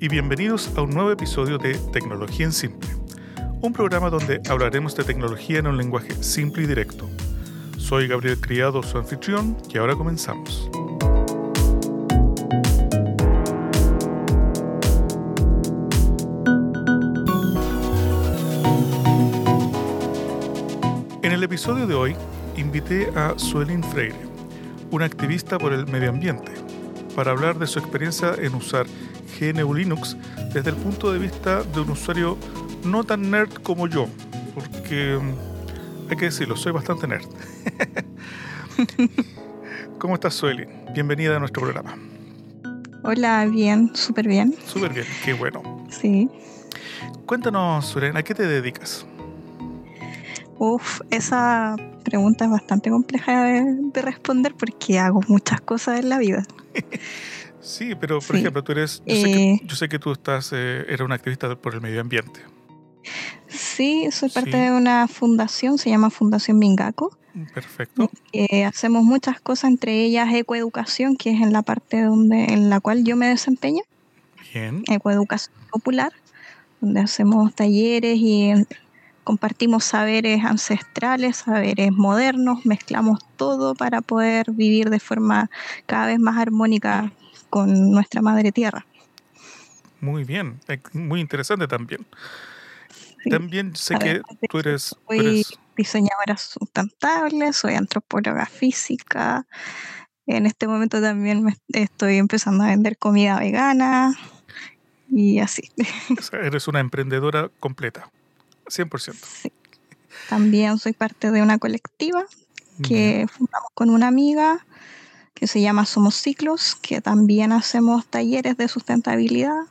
y bienvenidos a un nuevo episodio de Tecnología en Simple, un programa donde hablaremos de tecnología en un lenguaje simple y directo. Soy Gabriel Criado, su anfitrión, y ahora comenzamos. En el episodio de hoy invité a Suelin Freire, una activista por el medio ambiente, para hablar de su experiencia en usar GNU Linux desde el punto de vista de un usuario no tan nerd como yo, porque hay que decirlo, soy bastante nerd. ¿Cómo estás, Sueli? Bienvenida a nuestro programa. Hola, bien, súper bien. Súper bien, qué bueno. Sí. Cuéntanos, Suelen, ¿a qué te dedicas? Uf, esa pregunta es bastante compleja de, responder porque hago muchas cosas en la vida. sí, pero por ejemplo, tú eres, eh, yo, sé que, tú estás, eh, eres una activista por el medio ambiente. Sí, soy parte de una fundación, se llama Fundación Mingaco. Perfecto. Eh, hacemos muchas cosas, entre ellas ecoeducación, que es en la parte donde, en la cual yo me desempeño. Bien. Ecoeducación popular, donde hacemos talleres y compartimos saberes ancestrales, saberes modernos, mezclamos todo para poder vivir de forma cada vez más armónica con nuestra madre tierra. Muy bien, muy interesante también. También sé que tú eres, soy diseñadora sustentable, soy antropóloga física. En este momento también me estoy empezando a vender comida vegana y así. eres una emprendedora completa. 100%. Sí. También soy parte de una colectiva que fundamos con una amiga que se llama Somos Ciclos, que también hacemos talleres de sustentabilidad.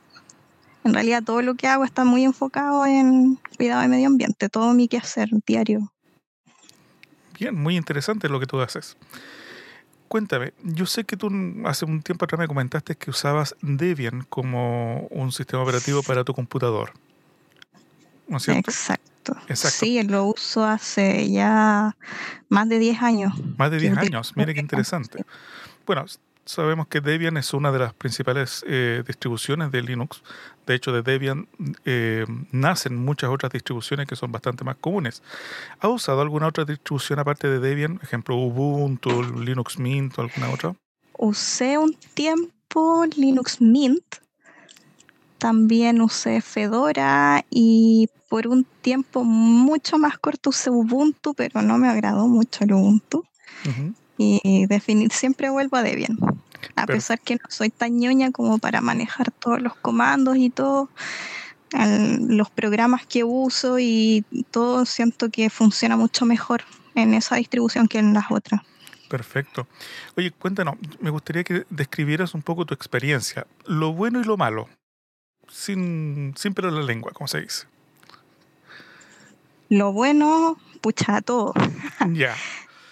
En realidad todo lo que hago está muy enfocado en cuidado del medio ambiente, todo mi quehacer diario. Bien, muy interesante lo que tú haces. Cuéntame, yo sé que tú hace un tiempo atrás me comentaste que usabas Debian como un sistema operativo para tu computador. Exacto. Sí, lo uso hace ya más de 10 años. Más de 10 años, mire qué interesante. Bueno, sabemos que Debian es una de las principales eh, distribuciones de Linux. De hecho, de Debian eh, nacen muchas otras distribuciones que son bastante más comunes. ¿Ha usado alguna otra distribución aparte de Debian? Ejemplo, Ubuntu, Linux Mint o alguna otra? Usé un tiempo Linux Mint, también usé Fedora y por un tiempo mucho más corto usé Ubuntu, pero no me agradó mucho el Ubuntu. Y definir, siempre vuelvo a Debian. A pesar que no soy tan ñoña como para manejar todos los comandos y todo, los programas que uso y todo, siento que funciona mucho mejor en esa distribución que en las otras. Perfecto. Oye, cuéntanos, me gustaría que describieras un poco tu experiencia, lo bueno y lo malo sin, sin pelo en la lengua, como se dice. Lo bueno, pucha, todo. Ya.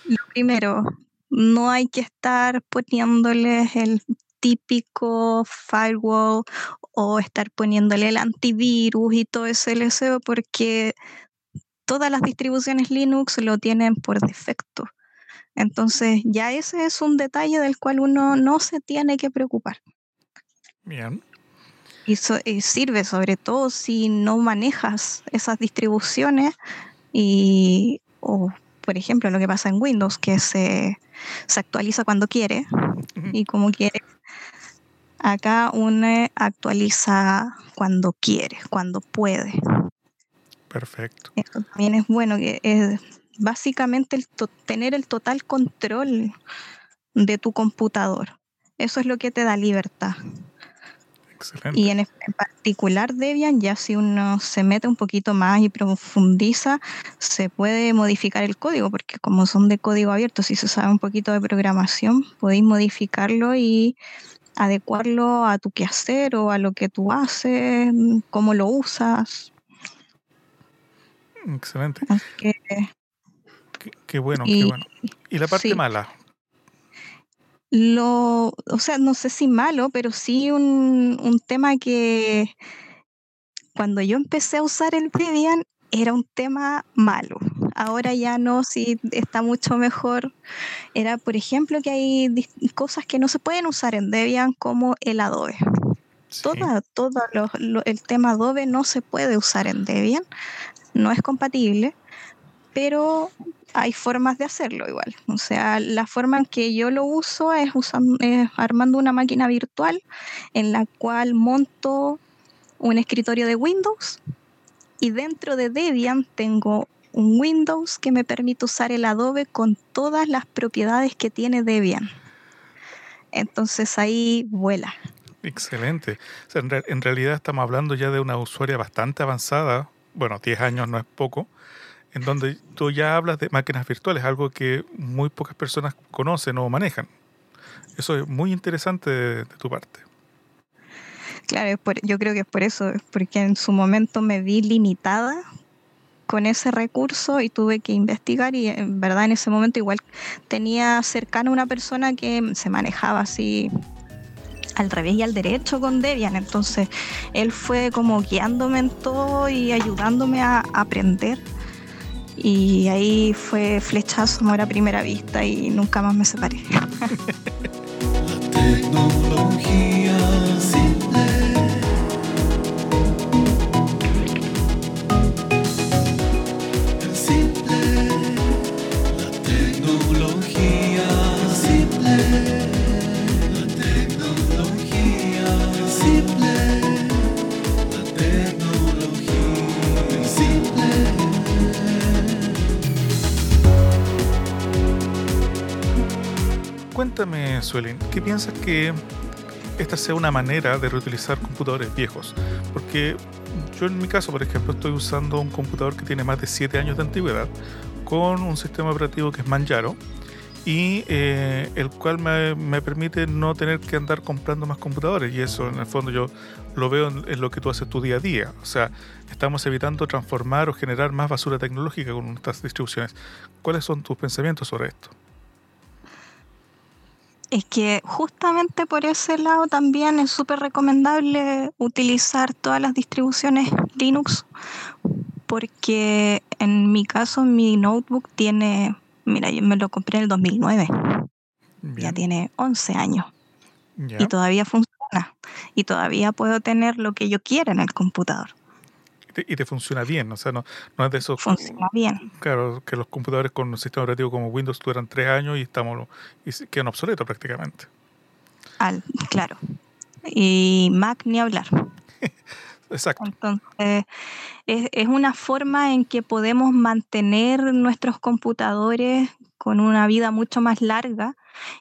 Lo primero, no hay que estar poniéndoles el típico firewall o estar poniéndole el antivirus y todo ese LSO porque todas las distribuciones Linux lo tienen por defecto. Entonces ya ese es un detalle del cual uno no se tiene que preocupar. Bien. Y, sirve sobre todo si no manejas esas distribuciones y, o por ejemplo lo que pasa en Windows, que se, se actualiza cuando quiere y como quiere. Acá uno actualiza cuando quiere, cuando puede. Perfecto. Eso también es bueno, que es básicamente el tener el total control de tu computador. Eso es lo que te da libertad. Y en, particular Debian, ya si uno se mete un poquito más y profundiza, se puede modificar el código, porque como son de código abierto, si se sabe un poquito de programación, podéis modificarlo y adecuarlo a tu quehacer o a lo que tú haces, cómo lo usas. Excelente. qué, bueno, qué bueno. ¿Y la parte mala? Lo, o sea, no sé si malo, pero sí un, un tema que cuando yo empecé a usar el Debian era un tema malo. Ahora ya no, sí está mucho mejor. Era, por ejemplo, que hay cosas que no se pueden usar en Debian como el Adobe. todo el tema Adobe no se puede usar en Debian, no es compatible, pero hay formas de hacerlo igual. O sea, la forma en que yo lo uso es, usando, armando una máquina virtual en la cual monto un escritorio de Windows y dentro de Debian tengo un Windows que me permite usar el Adobe con todas las propiedades que tiene Debian. Entonces ahí vuela. Excelente. en, realidad estamos hablando ya de una usuaria bastante avanzada. Bueno, 10 años no es poco. En donde tú ya hablas de máquinas virtuales, algo que muy pocas personas conocen o manejan. Eso es muy interesante de, tu parte. Claro, yo creo que es por eso, porque en su momento me vi limitada con ese recurso y tuve que investigar y en verdad en ese momento igual tenía cercana una persona que se manejaba así al revés y al derecho con Debian, entonces él fue como guiándome en todo y ayudándome a aprender y ahí fue flechazo, amor a primera vista y nunca más me separé. Cuéntame, Suelen, ¿qué piensas que esta sea una manera de reutilizar computadores viejos? Porque yo en mi caso, por ejemplo, estoy usando un computador que tiene más de 7 años de antigüedad con un sistema operativo que es Manjaro y eh, el cual me, permite no tener que andar comprando más computadores y eso en el fondo yo lo veo en, en, lo que tú haces tu día a día. O sea, estamos evitando transformar o generar más basura tecnológica con nuestras distribuciones. ¿Cuáles son tus pensamientos sobre esto? Es que justamente por ese lado también es súper recomendable utilizar todas las distribuciones Linux, porque en mi caso mi notebook tiene, mira, yo me lo compré en el 2009, ya tiene 11 años. Y todavía funciona. Y todavía puedo tener lo que yo quiera en el computador y te funciona bien, o sea, no, no es de esos... Funciona bien. Claro, que los computadores con un sistema operativo como Windows duran tres años y estamos y quedan obsoletos prácticamente. Al, claro. Y Mac ni hablar. Exacto. Entonces, es, es, una forma en que podemos mantener nuestros computadores con una vida mucho más larga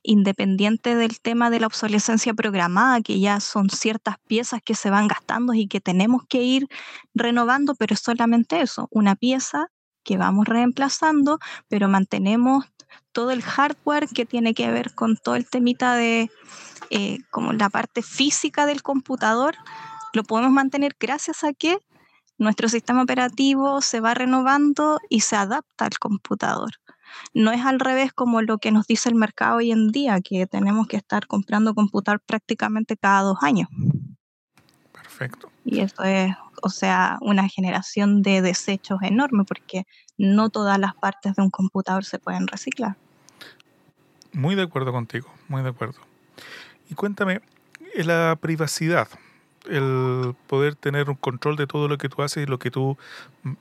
independiente del tema de la obsolescencia programada, que ya son ciertas piezas que se van gastando y que tenemos que ir renovando, pero es solamente eso, una pieza que vamos reemplazando, pero mantenemos todo el hardware que tiene que ver con todo el temita de eh, como la parte física del computador, lo podemos mantener gracias a que nuestro sistema operativo se va renovando y se adapta al computador. No es al revés como lo que nos dice el mercado hoy en día, que tenemos que estar comprando computador prácticamente cada dos años. Perfecto. Y eso es, o sea, una generación de desechos enorme porque no todas las partes de un computador se pueden reciclar. Muy de acuerdo contigo, muy de acuerdo. Y cuéntame, la privacidad, el poder tener un control de todo lo que tú haces y lo que tú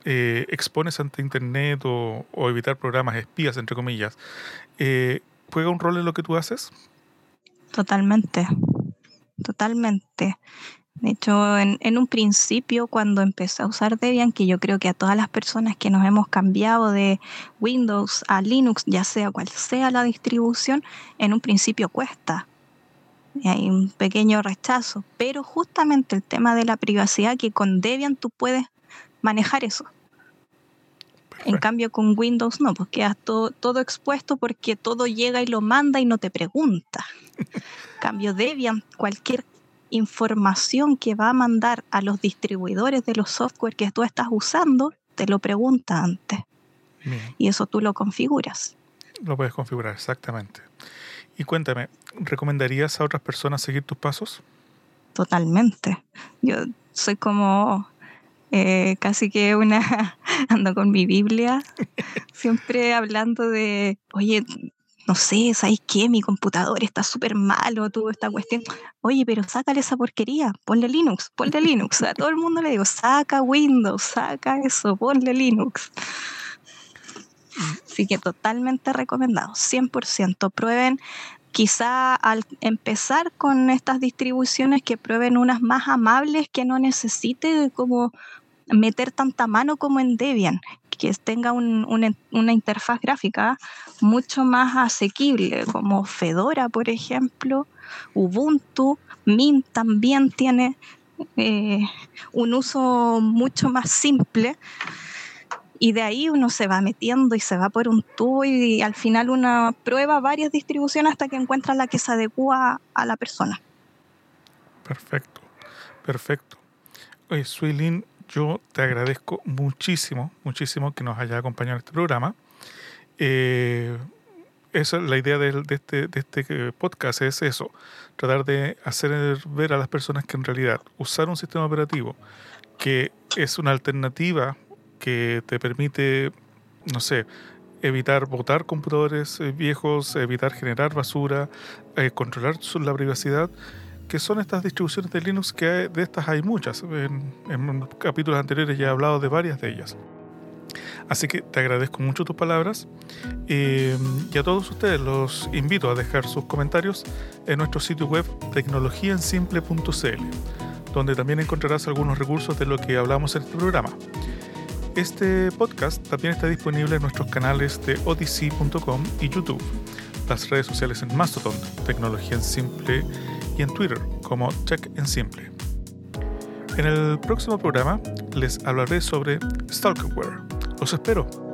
eh, expones ante Internet o, evitar programas espías, entre comillas, eh, ¿juega un rol en lo que tú haces? Totalmente, totalmente. De hecho, en, en, un principio, cuando empecé a usar Debian, que yo creo que a todas las personas que nos hemos cambiado de Windows a Linux, ya sea cual sea la distribución, en un principio cuesta y hay un pequeño rechazo, pero justamente el tema de la privacidad que con Debian tú puedes manejar eso. En cambio con Windows no, pues quedas todo, todo expuesto porque todo llega y lo manda y no te pregunta. cambio Debian, cualquier información que va a mandar a los distribuidores de los software que tú estás usando, te lo pregunta antes. Y eso tú lo configuras. Lo puedes configurar, exactamente. Y cuéntame, ¿recomendarías a otras personas seguir tus pasos? Totalmente. Yo soy como eh, casi que una, ando con mi Biblia, siempre hablando de, oye, no sé, ¿sabes qué? Mi computador está súper malo, tuvo esta cuestión. Oye, pero sácale esa porquería, ponle Linux, ponle Linux. A todo el mundo le digo, saca Windows, saca eso, ponle Linux. Así que totalmente recomendado, 100%. Prueben, quizá al empezar con estas distribuciones, que prueben unas más amables que no necesite como meter tanta mano como en Debian, que tenga una interfaz gráfica mucho más asequible, como Fedora, por ejemplo, Ubuntu, Mint también tiene eh, un uso mucho más simple. Y de ahí uno se va metiendo y se va por un tubo y, al final uno prueba varias distribuciones hasta que encuentra la que se adecua a la persona. Perfecto, perfecto. Oye, Suilin, yo te agradezco muchísimo, muchísimo que nos hayas acompañado en este programa. Eh, esa, la idea de, este, de este podcast es eso, tratar de hacer ver a las personas que en realidad usar un sistema operativo que es una alternativa que te permite, no sé, evitar botar computadores eh, viejos, evitar generar basura, eh, controlar la privacidad, que son estas distribuciones de Linux que de estas hay muchas. En, capítulos anteriores ya he hablado de varias de ellas. Así que te agradezco mucho tus palabras eh, y a todos ustedes los invito a dejar sus comentarios en nuestro sitio web tecnologiaensimple.cl, donde también encontrarás algunos recursos de lo que hablamos en este programa. Este podcast también está disponible en nuestros canales de odyssey.com y YouTube, las redes sociales en Mastodon, Tecnología en Simple y en Twitter como Tech en Simple. En el próximo programa les hablaré sobre Stalkerware. Los espero.